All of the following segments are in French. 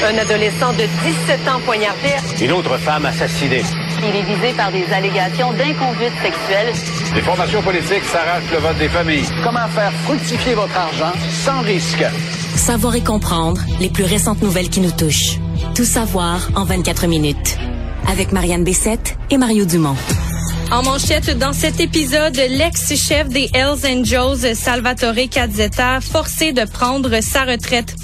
Un adolescent de 17 ans poignardé. Une autre femme assassinée. Il est visé par des allégations d'inconduite sexuelle. Les formations politiques s'arrachent le vote des familles. Comment faire fructifier votre argent sans risque? Savoir et comprendre les plus récentes nouvelles qui nous touchent. Tout savoir en 24 minutes. Avec Marianne Bessette et Mario Dumont. En manchette, dans cet épisode, l'ex-chef des Hells Angels, Salvatore Cazzetta, forcé de prendre sa retraite.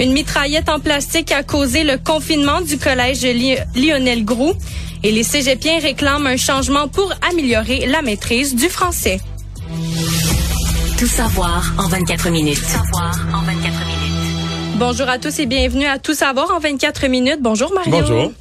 Une mitraillette en plastique a causé le confinement du collège Lionel Groux et les cégepiens réclament un changement pour améliorer la maîtrise du français. Tout savoir en 24 minutes. Tout savoir en 24 minutes. Bonjour à tous et bienvenue à Tout savoir en 24 minutes. Bonjour Mario. Bonjour.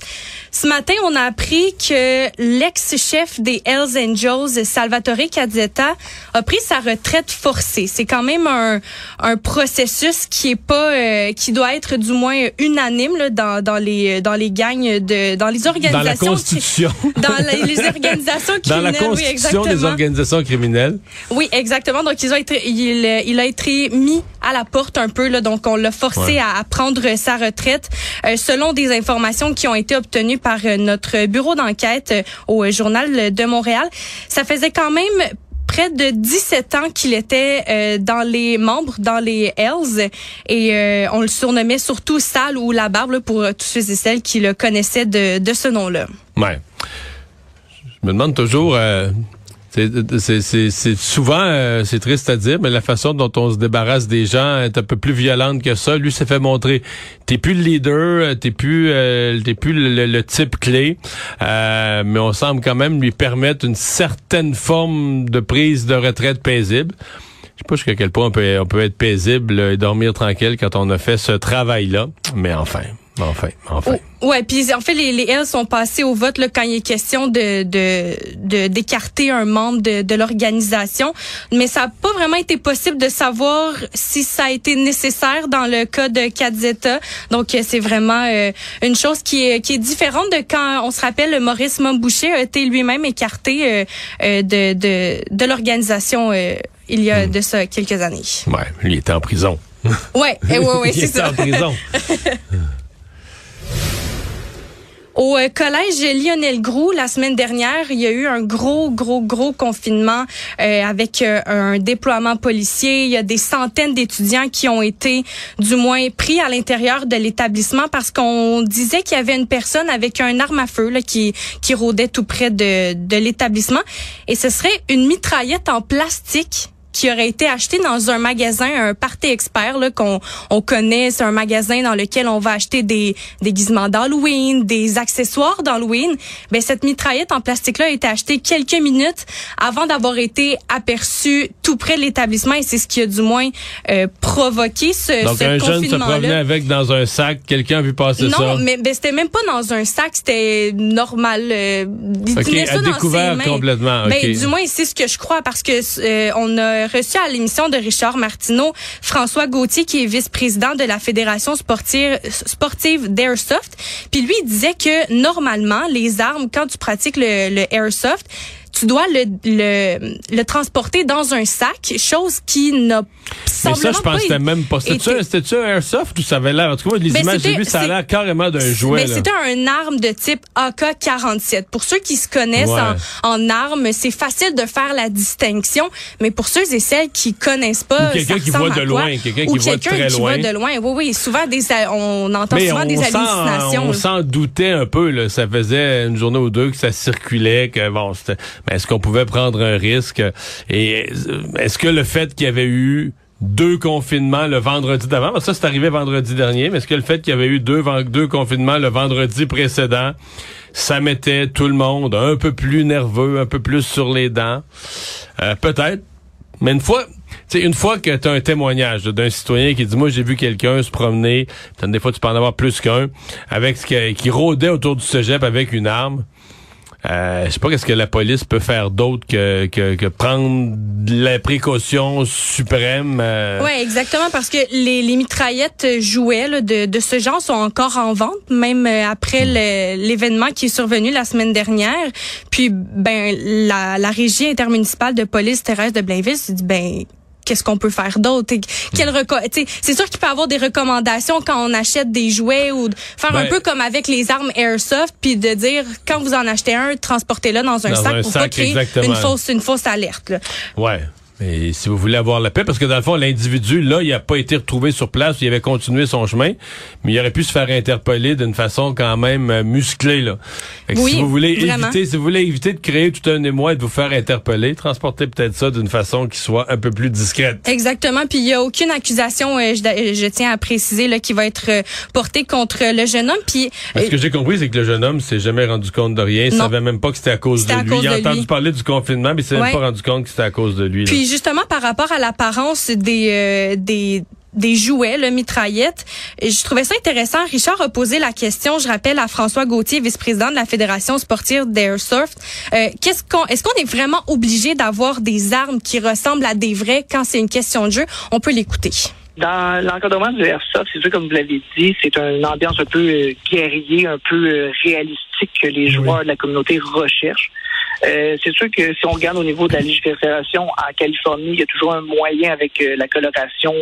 Ce matin, on a appris que l'ex-chef des Hells Angels, Salvatore Cazzetta, a pris sa retraite forcée. C'est quand même un, un processus qui est pas, euh, qui doit être du moins unanime là, dans, dans les dans les gangs de dans les organisations. Dans la constitution. dans les, les organisations criminelles. Dans la constitution oui, des organisations criminelles. Oui, exactement. Donc ils ont été, il, il a été mis à la porte un peu là, donc on l'a forcé Ouais. à, à prendre sa retraite. Euh, selon des informations qui ont été obtenues par euh, notre bureau d'enquête euh, au euh, journal de Montréal, ça faisait quand même près de 17 ans qu'il était dans les membres, dans les Hells, et on le surnommait surtout Sal ou La Barbe pour tous ceux et celles qui le connaissaient de, ce nom-là. Ouais. Je me demande toujours. C'est- c'est souvent, euh, c'est triste à dire, mais la façon dont on se débarrasse des gens est un peu plus violente que ça. Lui s'est fait montrer, t'es plus le leader, euh, t'es plus, euh, t'es plus le, le- type clé, euh, mais on semble quand même lui permettre une certaine forme de prise de retraite paisible. Je sais pas jusqu'à quel point on peut, on peut être paisible et dormir tranquille quand on a fait ce travail-là, mais enfin, enfin, enfin. Ouais, puis en fait les, les Hells sont passés au vote là, quand il est question de de de- d'écarter un membre de, de l'organisation, mais ça n'a pas vraiment été possible de savoir si ça a été nécessaire dans le cas de Cazzetta. Donc euh, c'est vraiment euh, une chose qui est qui est différente de quand on se rappelle Maurice Momboucher a été lui-même écarté euh, euh, de de de l'organisation euh, il y a de ça quelques années. Ouais, lui il était en prison. Ouais, eh ouais, ouais, il c'est était ça. en prison. Au euh, collège Lionel Groux, la semaine dernière, il y a eu un gros, gros, gros confinement euh, avec euh, un déploiement policier. Il y a des centaines d'étudiants qui ont été, du moins, pris à l'intérieur de l'établissement parce qu'on disait qu'il y avait une personne avec un arme à feu là, qui, qui rôdait tout près de, de l'établissement. Et ce serait une mitraillette en plastique qui aurait été acheté dans un magasin, un party expert là qu'on on connaît, c'est un magasin dans lequel on va acheter des déguisements d'Halloween, des accessoires d'Halloween. Ben cette mitraillette en plastique là a été achetée quelques minutes avant d'avoir été aperçue tout près de l'établissement et c'est ce qui a du moins euh, provoqué ce, Donc ce un jeune se confinement promenait avec dans un sac, quelqu'un a vu passer ça. Non, mais ben, c'était même pas dans un sac, c'était normal. euh, il Ok, tenait ça à dans ses découvert mains. complètement, ok. Ben, du moins, c'est ce que je crois parce que euh, on a reçu à l'émission de Richard Martineau François Gauthier, qui est vice-président de la Fédération sportive, sportive d'Airsoft. Puis lui, il disait que normalement, les armes, quand tu pratiques le, le Airsoft, tu dois le, le, le transporter dans un sac, chose qui n'a Mais ça, je pense que c'était même pas. C'était-tu un- airsoft ou ça avait l'air? En tout cas, les Ben, images j'ai vues, ça a l'air carrément d'un jouet. Ben, là. c'était un arme de type AK-47. Pour ceux qui se connaissent Ouais. en, en armes, c'est facile de faire la distinction, mais pour ceux et celles qui connaissent pas, quelqu'un qui voit de quoi? loin, quelqu'un qui voit quelqu'un très qui loin. voit de loin. Oui, oui, souvent des, on entend Mais souvent on des hallucinations. on s'en doutait un peu. Là. Ça faisait une journée ou deux que ça circulait, que bon, c'était. Mais est-ce qu'on pouvait prendre un risque? Et euh, est-ce que le fait qu'il y avait eu deux confinements le vendredi d'avant, ça c'est arrivé vendredi dernier, mais est-ce que le fait qu'il y avait eu deux, confinements le vendredi précédent, ça mettait tout le monde un peu plus nerveux, un peu plus sur les dents? Euh, Peut-être. Mais une fois, tu sais, une fois que tu as un témoignage d'un citoyen qui dit moi j'ai vu quelqu'un se promener, des fois tu peux en avoir plus qu'un, avec ce qui, qui rôdait autour du cégep avec une arme. Euh, je sais pas qu'est-ce que la police peut faire d'autre que, que, que prendre la précaution suprême. euh, Oui, exactement, parce que les, les mitraillettes jouets là, de, de ce genre sont encore en vente, même euh, après le- l'événement qui est survenu la semaine dernière. Puis, ben, la, la régie intermunicipale de police terrestre de Blainville s'est dit, ben, qu'est-ce qu'on peut faire d'autre? Quel c'est sûr qu'il peut y avoir des recommandations quand on achète des jouets ou de faire un Ben- peu comme avec les armes airsoft, puis de dire quand vous en achetez un, transportez-le dans un Dans sac un pour sac, pas créer exactement. une fausse une fausse alerte. là. Ouais. Et si vous voulez avoir la paix, parce que dans le fond, l'individu, là, il n'a pas été retrouvé sur place, il avait continué son chemin, mais il aurait pu se faire interpeller d'une façon quand même euh, musclée, là. Fait que Oui, si vous voulez vraiment. éviter, si vous voulez éviter de créer tout un émoi et de vous faire interpeller, transportez peut-être ça d'une façon qui soit un peu plus discrète. Exactement. Puis il y a aucune accusation, euh, je, je tiens à préciser, là, qui va être euh, portée contre le jeune homme. Puis Mais ce que j'ai compris, c'est que le jeune homme s'est jamais rendu compte de rien, il savait même pas que c'était à cause de à lui. cause il a entendu lui. parler du confinement, mais il s'est Ouais. même pas rendu compte que c'était à cause de lui. là. Puis justement par rapport à l'apparence des euh, des des jouets, le mitraillette. Et je trouvais ça intéressant. Richard a posé la question, je rappelle, à François Gauthier, vice-président de la Fédération sportive d'Airsoft. Euh, qu'est-ce qu'on, est-ce qu'on est vraiment obligé d'avoir des armes qui ressemblent à des vrais quand c'est une question de jeu? On peut l'écouter. Dans l'encadrement du airsoft, c'est sûr, comme vous l'avez dit, c'est une ambiance un peu euh, guerrier, un peu euh, réalistique que les joueurs de la communauté recherchent. Euh, c'est sûr que si on regarde au niveau de la légifération en Californie, il y a toujours un moyen avec euh, la coloration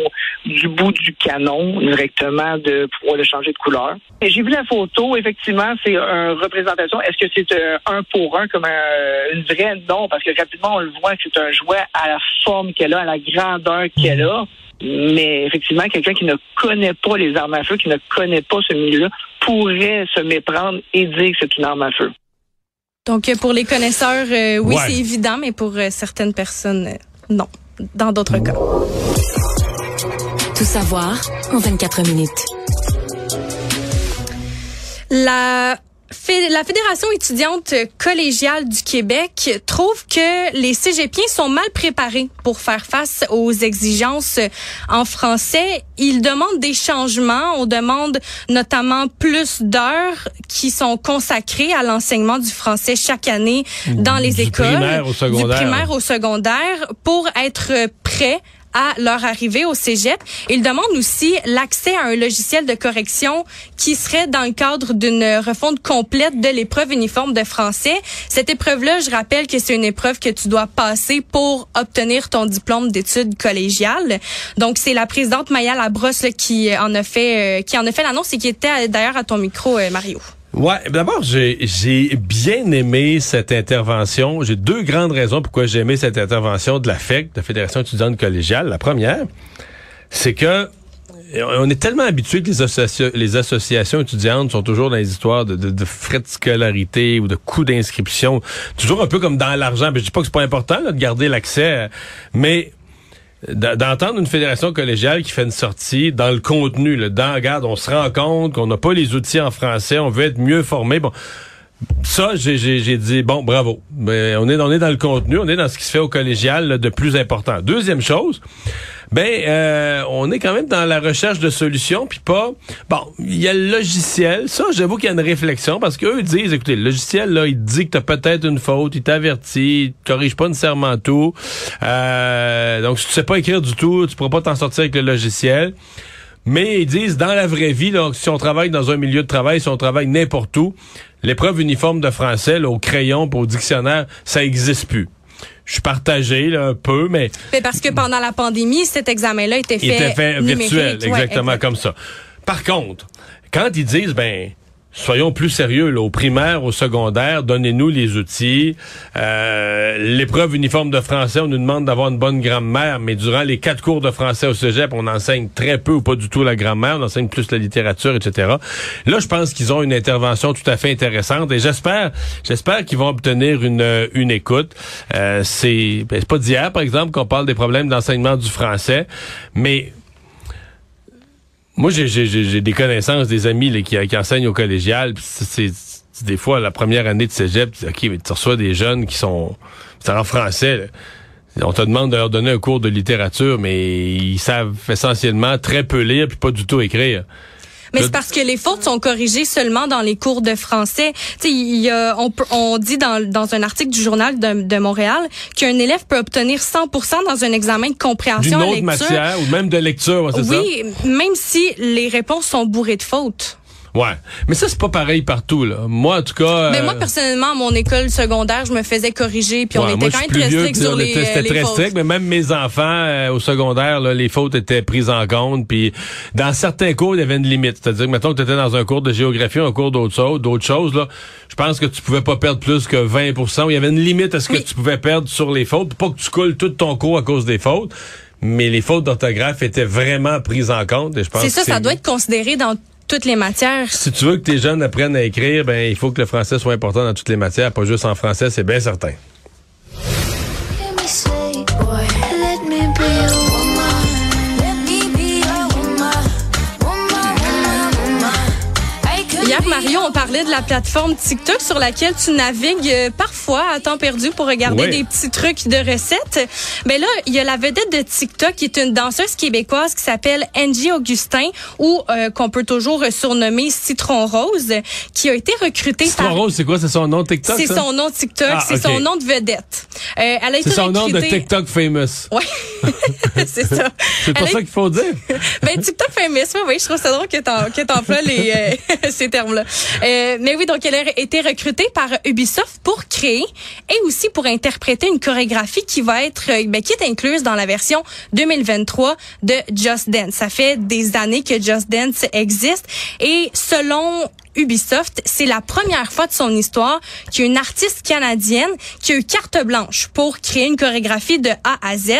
du bout du canon directement de pouvoir le changer de couleur. Et J'ai vu la photo, effectivement, c'est une représentation. Est-ce que c'est euh, un pour un comme un- une vraie? Non, parce que rapidement, on le voit que c'est un jouet à la forme qu'elle a, à la grandeur qu'elle a. Mais effectivement, quelqu'un qui ne connaît pas les armes à feu, qui ne connaît pas ce milieu-là, pourrait se méprendre et dire que c'est une arme à feu. Donc euh, pour les connaisseurs, euh, oui, Ouais. c'est évident, mais pour euh, certaines personnes, euh, non. Dans d'autres cas. Tout savoir en 24 minutes. La, la Fédération étudiante collégiale du Québec trouve que les cégepiens sont mal préparés pour faire face aux exigences en français. Ils demandent des changements. On demande notamment plus d'heures qui sont consacrées à l'enseignement du français chaque année dans les Du écoles. primaire au secondaire. Du primaire au secondaire pour être prêts à leur arrivée au cégep. Ils demandent aussi l'accès à un logiciel de correction qui serait dans le cadre d'une refonte complète de l'épreuve uniforme de français. Cette épreuve-là, je rappelle que c'est une épreuve que tu dois passer pour obtenir ton diplôme d'études collégiales. Donc, c'est la présidente Maya Labrosse là, qui en a fait euh, qui en a fait l'annonce et qui était euh, d'ailleurs à ton micro, euh, Mario. Ouais, d'abord, j'ai bien aimé cette intervention. J'ai deux grandes raisons pourquoi j'ai aimé cette intervention de la FEC, de la Fédération étudiante collégiale. La première, c'est que on est tellement habitué que les, associa- les associations étudiantes sont toujours dans les histoires de, de- frais de scolarité ou de coûts d'inscription, toujours un peu comme dans l'argent. Je dis pas que c'est pas important là, de garder l'accès, euh, mais d'entendre une fédération collégiale qui fait une sortie dans le contenu, là, dans, regarde, on se rend compte qu'on n'a pas les outils en français, on veut être mieux formé. Bon, ça, j'ai- dit, bon, bravo. Ben, on, est, on est dans le contenu, on est dans ce qui se fait au collégial là, de plus important. Deuxième chose, ben, euh, on est quand même dans la recherche de solutions, puis pas... Bon, il y a le logiciel. Ça, j'avoue qu'il y a une réflexion, parce qu'eux disent, écoutez, le logiciel, là, il dit que t'as peut-être une faute, il t'avertit, il corrige pas nécessairement tout. Euh, donc, si tu sais pas écrire du tout, tu pourras pas t'en sortir avec le logiciel. Mais ils disent, dans la vraie vie, là, si on travaille dans un milieu de travail, si on travaille n'importe où, l'épreuve uniforme de français, là, au crayon, pour au dictionnaire, ça existe plus. Je suis partagé là, un peu, mais Mais parce que pendant la pandémie, cet examen-là était fait, il était fait virtuel, Ouais, exactement exact. comme ça. Par contre, quand ils disent, ben, soyons plus sérieux, là, au primaire, au secondaire, donnez-nous les outils. Euh, L'épreuve uniforme de français, on nous demande d'avoir une bonne grammaire, mais durant les quatre cours de français au cégep, on enseigne très peu ou pas du tout la grammaire, on enseigne plus la littérature, etc. Là, je pense qu'ils ont une intervention tout à fait intéressante et j'espère, j'espère qu'ils vont obtenir une, une écoute. Euh, c'est ben, pas d'hier, par exemple, qu'on parle des problèmes d'enseignement du français, mais moi, j'ai- des connaissances, des amis là, qui, enseignent au collégial. c'est- des fois la première année de cégep, OK, mais tu reçois des jeunes qui sont c'est en français. là. On te demande de leur donner un cours de littérature, mais ils savent essentiellement très peu lire puis pas du tout écrire. Mais Le- c'est parce que les fautes sont corrigées seulement dans les cours de français. Tu sais, il y a, on, on dit dans, dans un article du journal de, de Montréal qu'un élève peut obtenir 100% dans un examen de compréhension D'une en autre lecture. matière ou même de lecture, c'est ça? Oui, même si les réponses sont bourrées de fautes. Ouais. Mais ça, c'est pas pareil partout, là. Moi, en tout cas. Mais euh, moi, personnellement, à mon école secondaire, je me faisais corriger, puis on était moi, quand même très strict sur les, était- euh, C'était les très fautes. strict, mais même mes enfants euh, au secondaire, là, les fautes étaient prises en compte. Puis dans certains cours, il y avait une limite. C'est-à-dire que, mettons que tu étais dans un cours de géographie, un cours d'autres choses, d'autres choses, là, je pense que tu pouvais pas perdre plus que 20% Il y avait une limite à ce que tu pouvais perdre sur les fautes. Pas que tu coules tout ton cours à cause des fautes. Mais les fautes d'orthographe étaient vraiment prises en compte. Et je pense C'est ça, ça doit être considéré dans toutes les matières. Si tu veux que tes jeunes apprennent à écrire, ben il faut que le français soit important dans toutes les matières, pas juste en français, c'est bien certain. De la plateforme TikTok sur laquelle tu navigues euh, parfois à temps perdu pour regarder Oui. des petits trucs de recettes. Mais là, il y a la vedette de TikTok qui est une danseuse québécoise qui s'appelle Angie Augustin ou euh, qu'on peut toujours surnommer Citron Rose, qui a été recrutée Citron par... Rose, c'est quoi? C'est son nom TikTok? C'est son nom TikTok, Ah, c'est son nom de vedette. Euh, elle a été C'est son nom de TikTok famous. Ouais, c'est ça. C'est Elle a ça qu'il faut dire. ben, TikTok famous, oui, oui, je trouve ça drôle que t'emploies les, euh, ces termes-là. Euh, mais oui, donc elle a été recrutée par Ubisoft pour créer et aussi pour interpréter une chorégraphie qui va être, euh, ben, qui est incluse dans la version 2023 de Just Dance. Ça fait des années que Just Dance existe et selon Ubisoft, c'est la première fois de son histoire qu'il artiste canadienne qui a eu carte blanche pour créer une chorégraphie de A à Z.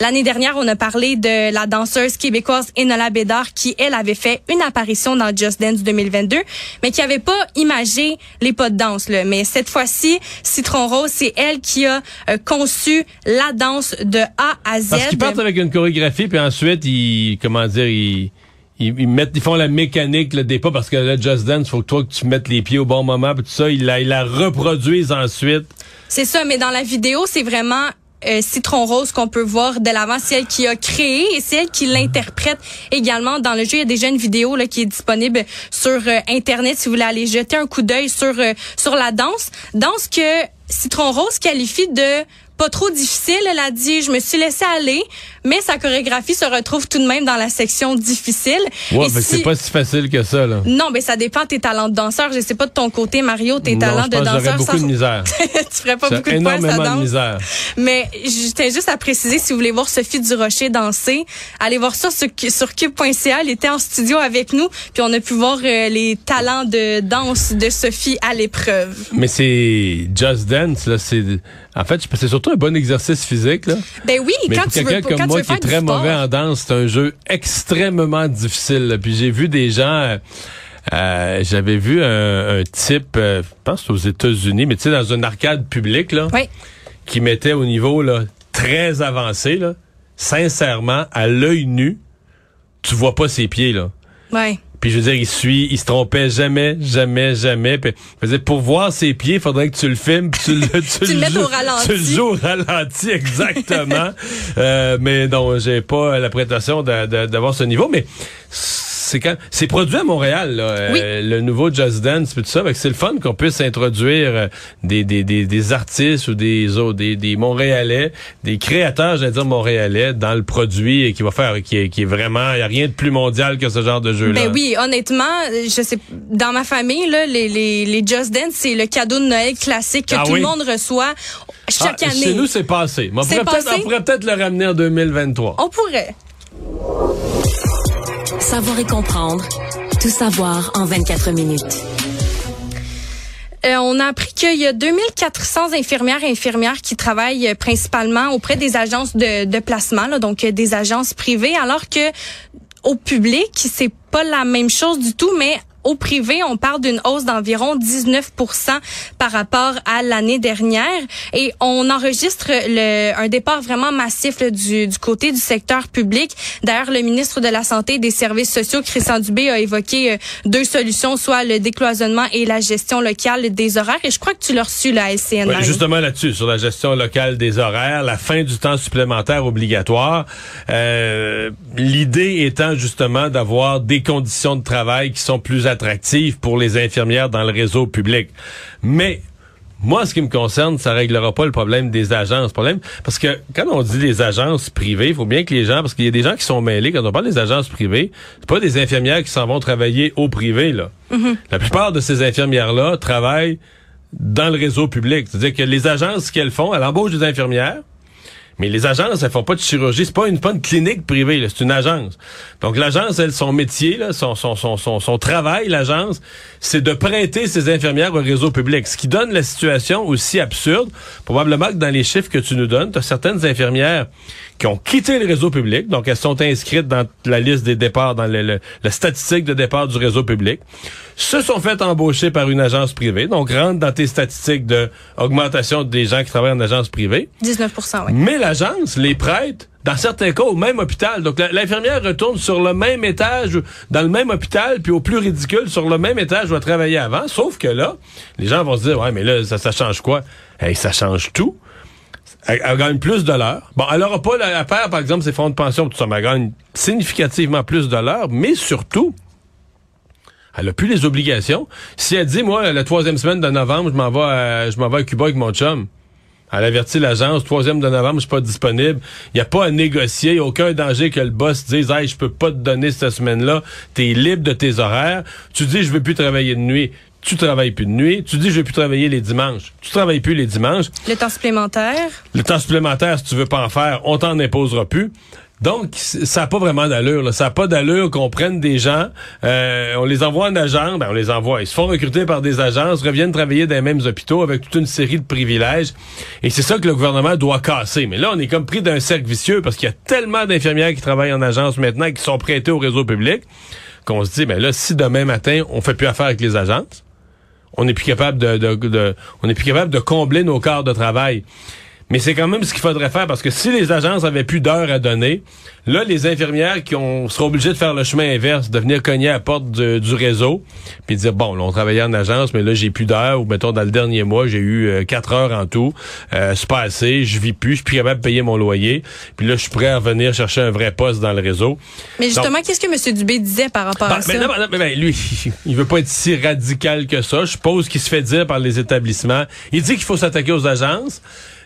L'année dernière, on a parlé de la danseuse québécoise Enola Bédard qui, elle, avait fait une apparition dans Just Dance 2022, mais qui avait pas imagé les pas de danse. Là. Mais cette fois-ci, Citron Rose, c'est elle qui a euh, conçu la danse de A à Z. Parce qu'ils partent avec une chorégraphie, puis ensuite, ils, comment dire, ils, ils, ils mettent, ils font la mécanique des pas, parce que là, Just Dance, faut que toi, que tu mettes les pieds au bon moment, puis tout ça, ils la, ils la reproduisent ensuite. C'est ça, mais dans la vidéo, c'est vraiment euh, Citron Rose qu'on peut voir de l'avant. C'est elle qui a créé et c'est elle qui l'interprète également dans le jeu. Il y a déjà une vidéo là, qui est disponible sur euh, Internet si vous voulez aller jeter un coup d'œil sur, euh, sur la danse. Danse que Citron Rose qualifie de pas trop difficile. Elle a dit, je me suis laissée aller, mais sa chorégraphie se retrouve tout de même dans la section difficile. Ouais, que si- c'est pas si facile que ça, là. Non, mais ça dépend de tes talents de danseur. Je sais pas de ton côté, Mario, tes Non, talents je de pense j'aurais danseur. beaucoup de misère. tu ferais pas beaucoup de points, ça énormément de danse. misère. Mais je tiens juste à préciser, si vous voulez voir Sophie Durocher danser, allez voir ça sur, sur cube.ca. Elle était en studio avec nous, puis on a pu voir euh, les talents de danse de Sophie à l'épreuve. Mais c'est Just Dance, là, c'est... En fait, c'est surtout un bon exercice physique, là. Ben oui, Mais quand pour tu quelqu'un comme moi qui est très sport. mauvais en danse, c'est un jeu extrêmement difficile. là. Puis j'ai vu des gens, euh, euh, j'avais vu un, un type, euh, je pense aux États-Unis, mais tu sais dans une arcade publique là, Oui. qui mettait au niveau là très avancé là. Sincèrement, à l'œil nu, tu vois pas ses pieds là. Ouais. Puis je veux dire, il suit, il se trompait jamais, jamais, jamais. Puis, je veux dire, pour voir ses pieds, il faudrait que tu le filmes, puis tu le, tu Tu le joues- au ralenti. Tu le joues au ralenti, exactement. Euh, mais non, j'ai pas la prétention d'avoir ce niveau, mais c'est quand c'est produit à Montréal, là, euh, le nouveau Just Dance, tout ça. C'est le fun qu'on puisse introduire euh, des, des, des, des artistes ou des, des des Montréalais, des créateurs, j'allais dire Montréalais, dans le produit et qui va faire, qui est, qui est vraiment, il y a rien de plus mondial que ce genre de jeu-là. Ben oui, honnêtement, je sais, dans ma famille, là, les, les, les Just Dance, c'est le cadeau de Noël classique que Ah tout oui? le monde reçoit chaque Ah, année. Chez nous, c'est passé. Mais on C'est pourrait peut-être- passé? on pourrait peut-être le ramener en 2023. On pourrait. Savoir et comprendre. Tout savoir en 24 minutes. Euh, on a appris qu'il y a 2400 infirmières et infirmières qui travaillent principalement auprès des agences de, de placement, donc euh, des agences privées, alors que au public, c'est pas la même chose du tout, mais au privé, on parle d'une hausse d'environ 19 par rapport à l'année dernière et on enregistre le, un départ vraiment massif là, du, du côté du secteur public. D'ailleurs, le ministre de la Santé et des Services sociaux, Christian Dubé, a évoqué euh, deux solutions, soit le décloisonnement et la gestion locale des horaires. Et je crois que tu l'as reçu, la LCN. Ouais, Marie. justement là-dessus, sur la gestion locale des horaires, la fin du temps supplémentaire obligatoire. Euh, L'idée étant justement d'avoir des conditions de travail qui sont plus attractives pour les infirmières dans le réseau public. Mais Moi, ce qui me concerne, ça réglera pas le problème des agences. Problème, parce que quand on dit des agences privées, il faut bien que les gens, parce qu'il y a des gens qui sont mêlés, quand on parle des agences privées, c'est pas des infirmières qui s'en vont travailler au privé, là. La plupart de ces infirmières-là travaillent dans le réseau public. C'est-à-dire que les agences, ce qu'elles font, elles embauchent des infirmières, mais les agences, elles font pas de chirurgie. C'est pas une, pas une clinique privée, c'est une agence. Donc l'agence, elle, son métier, là, son, son, son, son, son travail, l'agence, c'est de prêter ses infirmières au réseau public. Ce qui donne la situation aussi absurde. Probablement que dans les chiffres que tu nous donnes, tu as certaines infirmières qui ont quitté le réseau public, donc elles sont inscrites dans la liste des départs, dans le, le- la statistique de départ du réseau public, se sont fait embaucher par une agence privée, donc rentrent dans tes statistiques de augmentation des gens qui travaillent en agence privée. 19% oui. Mais l'agence les prête, dans certains cas, au même hôpital. Donc, l'infirmière retourne sur le même étage, dans le même hôpital, puis au plus ridicule, sur le même étage où elle travaillait avant. Sauf que là, les gens vont se dire, ouais, mais là, ça, ça change quoi? Hey, ça change tout. Elle, elle gagne plus de l'heure. Bon, elle aura pas à faire, par exemple, ses fonds de pension, tout ça, mais elle gagne significativement plus de l'heure, mais surtout, elle a plus les obligations. Si elle dit, moi, la troisième semaine de novembre, je m'en vais, à- je m'en vais à Cuba avec mon chum. Elle avertit l'agence, troisième de novembre, je suis pas disponible. Il n'y a pas à négocier, y a aucun danger que le boss dise, hey, je peux pas te donner cette semaine-là. T'es libre de tes horaires. Tu dis, je veux plus travailler de nuit. Tu travailles plus de nuit. Tu dis, je veux plus travailler les dimanches. Tu travailles plus les dimanches. Le temps supplémentaire? Le temps supplémentaire, si tu veux pas en faire, on t'en imposera plus. Donc, ça n'a pas vraiment d'allure. là. Ça n'a pas d'allure qu'on prenne des gens, euh, on les envoie en agence, ben on les envoie. Ils se font recruter par des agences, reviennent travailler dans les mêmes hôpitaux avec toute une série de privilèges. Et c'est ça que le gouvernement doit casser. Mais là, on est comme pris d'un cercle vicieux parce qu'il y a tellement d'infirmières qui travaillent en agence maintenant qui sont prêtées au réseau public qu'on se dit, ben là, si demain matin, on fait plus affaire avec les agences, on n'est plus capable de, de- de- on n'est plus capable de combler nos quarts de travail. Mais c'est quand même ce qu'il faudrait faire parce que si les agences avaient plus d'heures à donner, là, les infirmières qui ont, seront obligées de faire le chemin inverse, de venir cogner à la porte du, du réseau, puis dire, bon, là, on travaillait en agence, mais là, j'ai plus d'heures, ou mettons, dans le dernier mois, j'ai eu euh, quatre heures en tout, euh, c'est pas assez, je vis plus, je suis plus capable de payer mon loyer, puis là, je suis prêt à revenir chercher un vrai poste dans le réseau. Mais justement, qu'est-ce que M. Dubé disait par rapport Ben, à ça? mais non, mais ben, lui, il veut pas être si radical que ça. Je suppose qu'il se fait dire par les établissements. Il dit qu'il faut s'attaquer aux agences.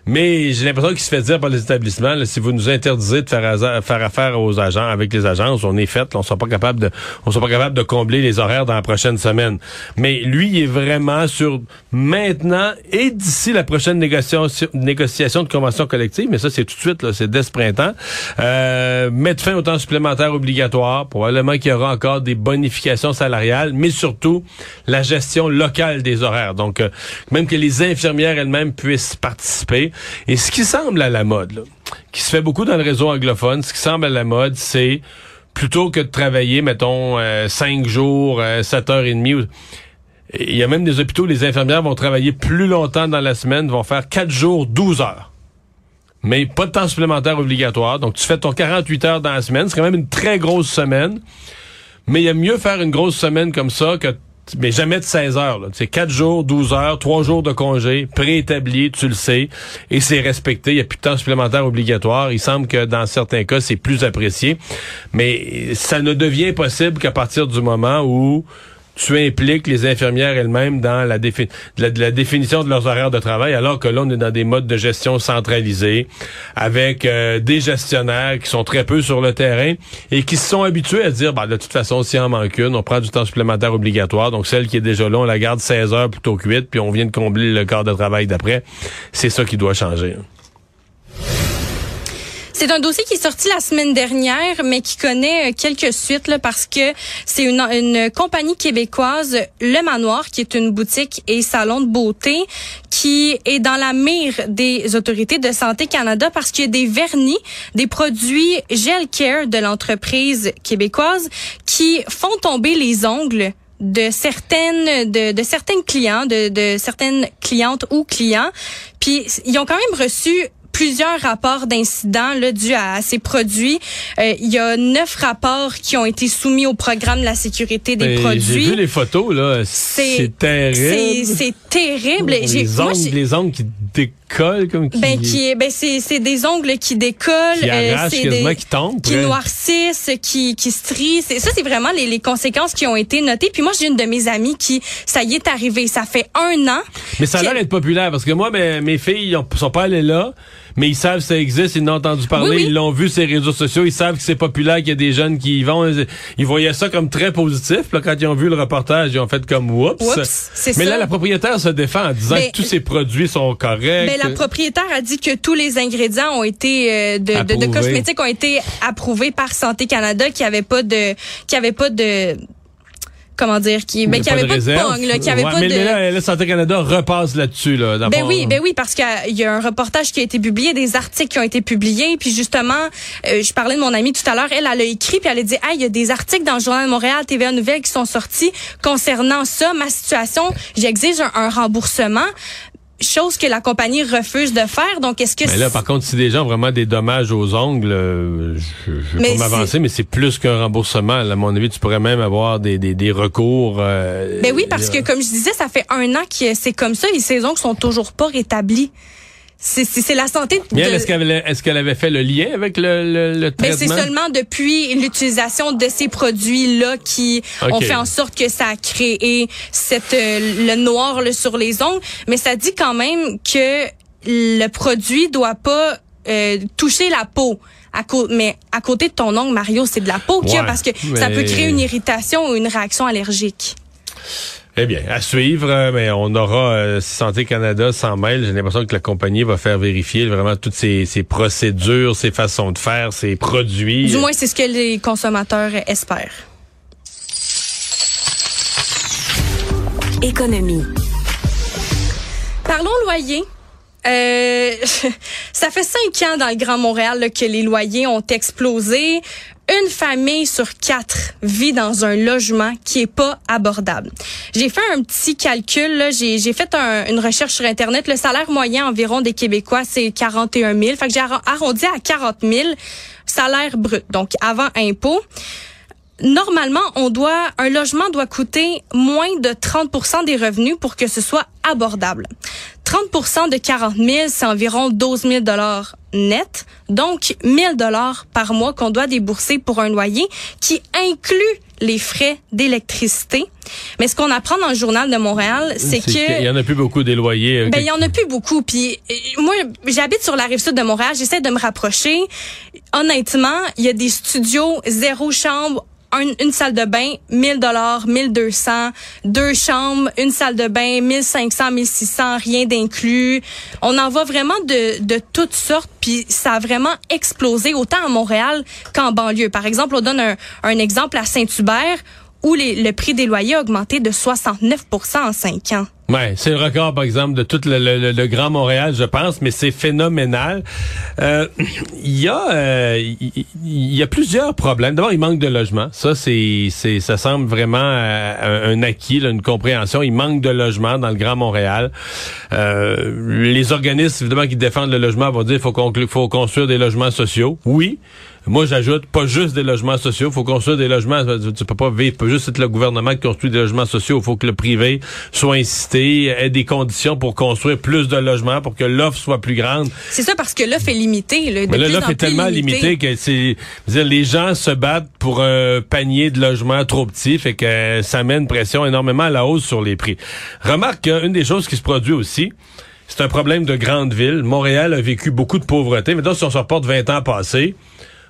Mais j'ai l'impression qu'il se fait dire par les établissements, là, si vous nous interdisez de faire, faire affaire aux agents, avec les agences, on est fait, là, on sera pas capable de, on sera pas capable de combler les horaires dans la prochaine semaine. Mais lui, il est vraiment sur maintenant et d'ici la prochaine négociation, négociation de convention collective, mais ça c'est tout de suite, là, c'est dès ce printemps, euh, mettre fin au temps supplémentaire obligatoire. Probablement qu'il y aura encore des bonifications salariales, mais surtout la gestion locale des horaires. Donc, euh, même que les infirmières elles-mêmes puissent participer. Et ce qui semble à la mode, qui se fait beaucoup dans le réseau anglophone, ce qui semble à la mode, c'est plutôt que de travailler, mettons, euh, cinq jours, euh, sept heures et demie. Il y a même des hôpitaux où les infirmières vont travailler plus longtemps dans la semaine, vont faire quatre jours, 12 heures. Mais pas de temps supplémentaire obligatoire. Donc, tu fais ton 48 heures dans la semaine. C'est quand même une très grosse semaine. Mais il y a mieux faire une grosse semaine comme ça que mais jamais de 16 heures. C'est 4 jours, 12 heures, 3 jours de congé, préétabli, tu le sais, et c'est respecté. Il n'y a plus de temps supplémentaire obligatoire. Il semble que dans certains cas, c'est plus apprécié. Mais ça ne devient possible qu'à partir du moment où tu impliques les infirmières elles-mêmes dans la, définition de leurs horaires de travail, alors que là, on est dans des modes de gestion centralisés, avec euh, des gestionnaires qui sont très peu sur le terrain et qui se sont habitués à dire, bah, de toute façon, s'il en manque une, on prend du temps supplémentaire obligatoire. Donc, celle qui est déjà là, on la garde 16 heures plutôt que 8, puis on vient de combler le quart de travail d'après. C'est ça qui doit changer. C'est un dossier qui est sorti la semaine dernière, mais qui connaît euh, quelques suites là, parce que c'est une, une compagnie québécoise, Le Manoir, qui est une boutique et salon de beauté, qui est dans la mire des autorités de santé Canada parce qu'il y a des vernis, des produits Gel Care de l'entreprise québécoise qui font tomber les ongles de certaines de, de certaines clients de, de certaines clientes ou clients. Puis ils ont quand même reçu plusieurs rapports d'incidents dus à, à ces produits. Euh, il y a neuf rapports qui ont été soumis au programme de la sécurité des Ben, J'ai produits. vu les photos, là. C'est terrible. c'est terrible. J'ai- Les ongles, j'ai- les ongles qui décollent comme qui... Ben qui ben c'est c'est des ongles qui décollent, Qui euh, arrachent des qui tombent, qui noircissent, qui qui ça c'est vraiment les, les conséquences qui ont été notées. Puis moi j'ai une de mes amies qui ça y est arrivé, ça fait un an. Mais ça a l'air d'être populaire parce que moi, mes, mes filles, sont pas allées là, mais ils savent que ça existe, ils en ont entendu parler, Oui, oui. ils l'ont vu sur les réseaux sociaux, ils savent que c'est populaire, qu'il y a des jeunes qui y vont. Ils voyaient ça comme très positif. Puis Là, quand ils ont vu le reportage, ils ont fait comme oups. Mais ça. là, la propriétaire se défend en disant que tous ces produits sont corrects. Ben, la propriétaire a dit que tous les ingrédients ont été euh, de, de, cosmétiques ont été approuvés par Santé Canada, qui avait pas de qui avait pas de comment dire qui ben, qui avait de pas de réserve. pogne, là, qui avait Ouais, pas mais, de mais là, la Santé Canada repasse là-dessus. Là, Ben oui, ben oui, parce qu'il y a un reportage qui a été publié, des articles qui ont été publiés, puis justement, euh, je parlais de mon amie tout à l'heure, elle, elle a écrit, puis elle a dit, ah, il y a des articles dans le Journal de Montréal, TVA Nouvelles qui sont sortis concernant ça, ma situation, j'exige un, un remboursement. Chose que la compagnie refuse de faire. Donc, est-ce que Mais là, par contre, si des gens ont vraiment des dommages aux ongles, euh, je, je vais pas m'avancer, mais c'est plus qu'un remboursement. À mon avis, tu pourrais même avoir des, des, des recours. euh, Ben oui, parce que comme je disais, ça fait un an que c'est comme ça et ces ongles sont toujours pas rétablis. C'est c'est- c'est la santé de... Est-ce qu'elle avait, est-ce qu'elle avait fait le lien avec le, le, le Ben, c'est traitement? seulement depuis l'utilisation de ces produits-là qui ont Ok. fait en sorte que ça a créé cette euh, le noir là, sur les ongles. Mais ça dit quand même que le produit doit pas euh, toucher la peau. À mais à côté de ton ongle, Mario, c'est de la peau qu'il y a Ouais, parce que ça peut créer une irritation ou une réaction allergique. Eh bien, à suivre, euh, mais on aura euh, Santé Canada s'en mêle. J'ai l'impression que la compagnie va faire vérifier vraiment toutes ces, ces procédures, ces façons de faire, ces produits. Du moins, c'est ce que les consommateurs espèrent. Économie. Parlons loyer. Euh, ça fait cinq ans dans le Grand Montréal que les loyers ont explosé. Une famille sur quatre vit dans un logement qui est pas abordable. J'ai fait un petit calcul. J'ai fait un- une recherche sur Internet. Le salaire moyen environ des Québécois, c'est 41 000. Fait que j'ai arro- arrondi à 40 000 salaire brut, donc avant impôt. Normalement, on doit un logement doit coûter moins de 30% des revenus pour que ce soit abordable. 30% de 40 000, c'est environ 12 000 dollars net, donc 1000 dollars par mois qu'on doit débourser pour un loyer qui inclut les frais d'électricité. Mais ce qu'on apprend dans le journal de Montréal, c'est que qu'il y en a plus beaucoup des loyers. euh, ben, il y en a plus beaucoup. Puis euh, moi, j'habite sur la rive sud de Montréal. J'essaie de me rapprocher. Honnêtement, il y a des studios zéro chambre. Un- une salle de bain, 1000 dollars, 1200, deux chambres, une salle de bain, 1500, 1600, rien d'inclus. On en voit vraiment de, de toutes sortes, puis ça a vraiment explosé autant à Montréal qu'en banlieue. Par exemple, on donne un, un exemple à Saint-Hubert où les- le prix des loyers a augmenté de 69 en cinq ans. Ouais, c'est le record, par exemple, de tout le, le- le- Grand Montréal, je pense, mais c'est phénoménal. Euh, Il y a, euh, il y a plusieurs problèmes. D'abord, il manque de logements. Ça, c'est, ça semble vraiment euh, un, acquis, là, une compréhension. Il manque de logements dans le Grand Montréal. Euh, les organismes, évidemment, qui défendent le logement vont dire qu'il faut, faut construire des logements sociaux. Oui. Moi, j'ajoute pas juste des logements sociaux. Il faut construire des logements. Tu peux pas vivre, pas juste être le gouvernement qui construit des logements sociaux. Il faut que le privé soit incité, ait des conditions pour construire plus de logements, pour que l'offre soit plus grande. C'est ça parce que l'offre est limitée. Là, de Mais l'offre est tellement limitée. limitée que c'est, les gens se battent pour un panier de logements trop petit, fait que ça met une pression énormément à la hausse sur les prix. Remarque qu'une des choses qui se produit aussi, c'est un problème de grande ville. Montréal a vécu beaucoup de pauvreté. Maintenant, si on se reporte 20 ans passés,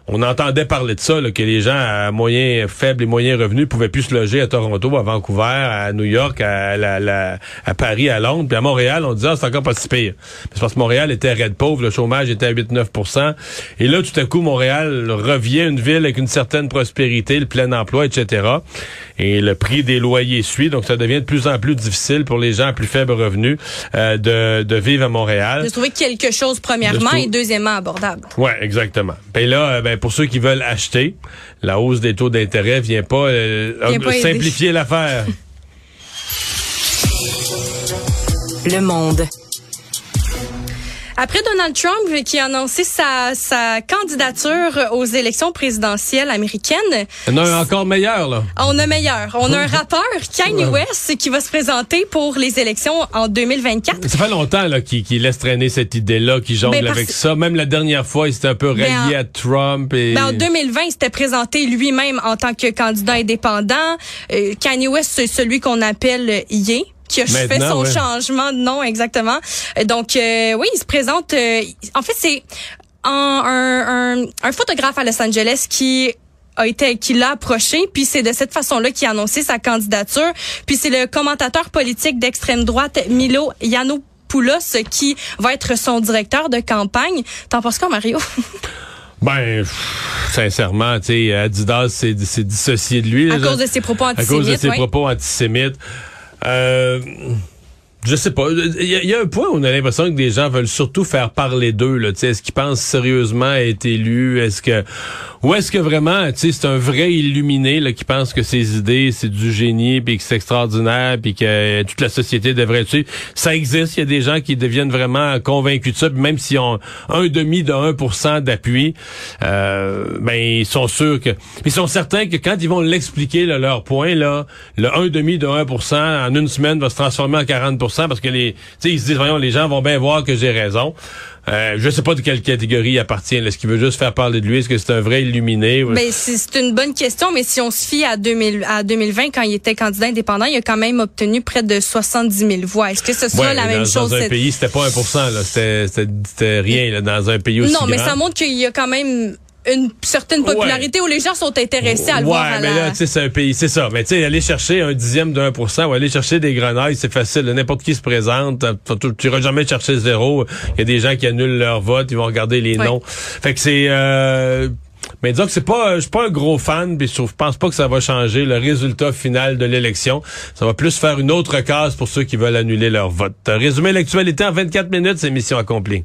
on entendait parler de ça, là, que les gens à moyens faibles et moyens revenus pouvaient plus se loger à Toronto, à Vancouver, à New York, à, la- la- à Paris, à Londres. Puis à Montréal, on disait, ah, c'est encore pas si pire. C'est parce que Montréal était raide pauvre, le chômage était à 8-9% Et là, tout à coup, Montréal revient une ville avec une certaine prospérité, le plein emploi, etc. Et le prix des loyers suit, donc ça devient de plus en plus difficile pour les gens à plus faibles revenus euh, de, de vivre à Montréal. De trouver quelque chose premièrement De et deuxièmement abordable. Ouais, exactement. Et là, euh, ben, pour ceux qui veulent acheter, la hausse des taux d'intérêt vient pas, euh, Vient pas simplifier l'affaire. Le monde. Après Donald Trump qui a annoncé sa, sa candidature aux élections présidentielles américaines, Il y en a un encore meilleur, là. on a meilleur. On a un rappeur, Kanye West, qui va se présenter pour les élections en 2024. Ça fait longtemps là, qu'il qu'il laisse traîner cette idée-là, qu'il jongle Ben, parce- avec ça. Même la dernière fois, il s'était un peu Ben, rallié en- à Trump. Et... Ben, en 2020, il s'était présenté lui-même en tant que candidat indépendant. Euh, Kanye West, c'est celui qu'on appelle Ye qui a fait Maintenant, son ouais. changement de nom exactement. Donc euh, oui, il se présente. euh, en fait, c'est un, un, un, un photographe à Los Angeles qui a été qui l'a approché puis c'est de cette façon-là qu'il a annoncé sa candidature puis c'est le commentateur politique d'extrême droite Milo Yiannopoulos qui va être son directeur de campagne. T'en penses quoi Mario? Ben, pff, sincèrement, tu sais, Adidas s'est dissocié de lui. À là. cause de ses propos À cause de antisémites, ses oui. propos antisémites. Euh, je sais pas. Il y, y a un point où on a l'impression que des gens veulent surtout faire parler d'eux. Est-ce qu'ils pensent sérieusement être élus? Est-ce que ou est-ce que vraiment, tu sais, c'est un vrai illuminé là, qui pense que ses idées, c'est du génie, puis que c'est extraordinaire, puis que euh, toute la société devrait suivre. Ça existe. Il y a des gens qui deviennent vraiment convaincus de ça, puis même s'ils ont un demi de 1% d'appui, euh, ben ils sont sûrs que, ils sont certains que quand ils vont l'expliquer là, leur point là, le un demi de 1% en une semaine va se transformer en 40% parce que les, tu sais, ils se disent voyons les gens vont bien voir que j'ai raison. Euh, je sais pas de quelle catégorie il appartient. Est-ce qu'il veut juste faire parler de lui? Est-ce que c'est un vrai illuminé? Ben, c'est une bonne question, mais si on se fie à, 2000, à 2020, quand il était candidat indépendant, il a quand même obtenu près de 70 000 voix. Est-ce que ce sera Ouais, la dans, même dans chose? un cette- pays, c'était pas 1%, là. C'était, rien, là, dans un pays aussi non, mais grand. ça montre qu'il y a quand même une certaine popularité où les gens sont intéressés à le ouais, voir à mais la... là, tu sais, c'est un pays, c'est ça. Mais tu sais, aller chercher un dixième pour cent ou aller chercher des grenailles, c'est facile. N'importe qui se présente, tu iras jamais chercher zéro. Il y a des gens qui annulent leur vote, ils vont regarder les Ouais. noms. Fait que c'est... Euh, mais disons que c'est pas, je suis pas un gros fan, puis je pense pas que ça va changer le résultat final de l'élection. Ça va plus faire une autre case pour ceux qui veulent annuler leur vote. Résumer l'actualité en 24 minutes, c'est mission accomplie.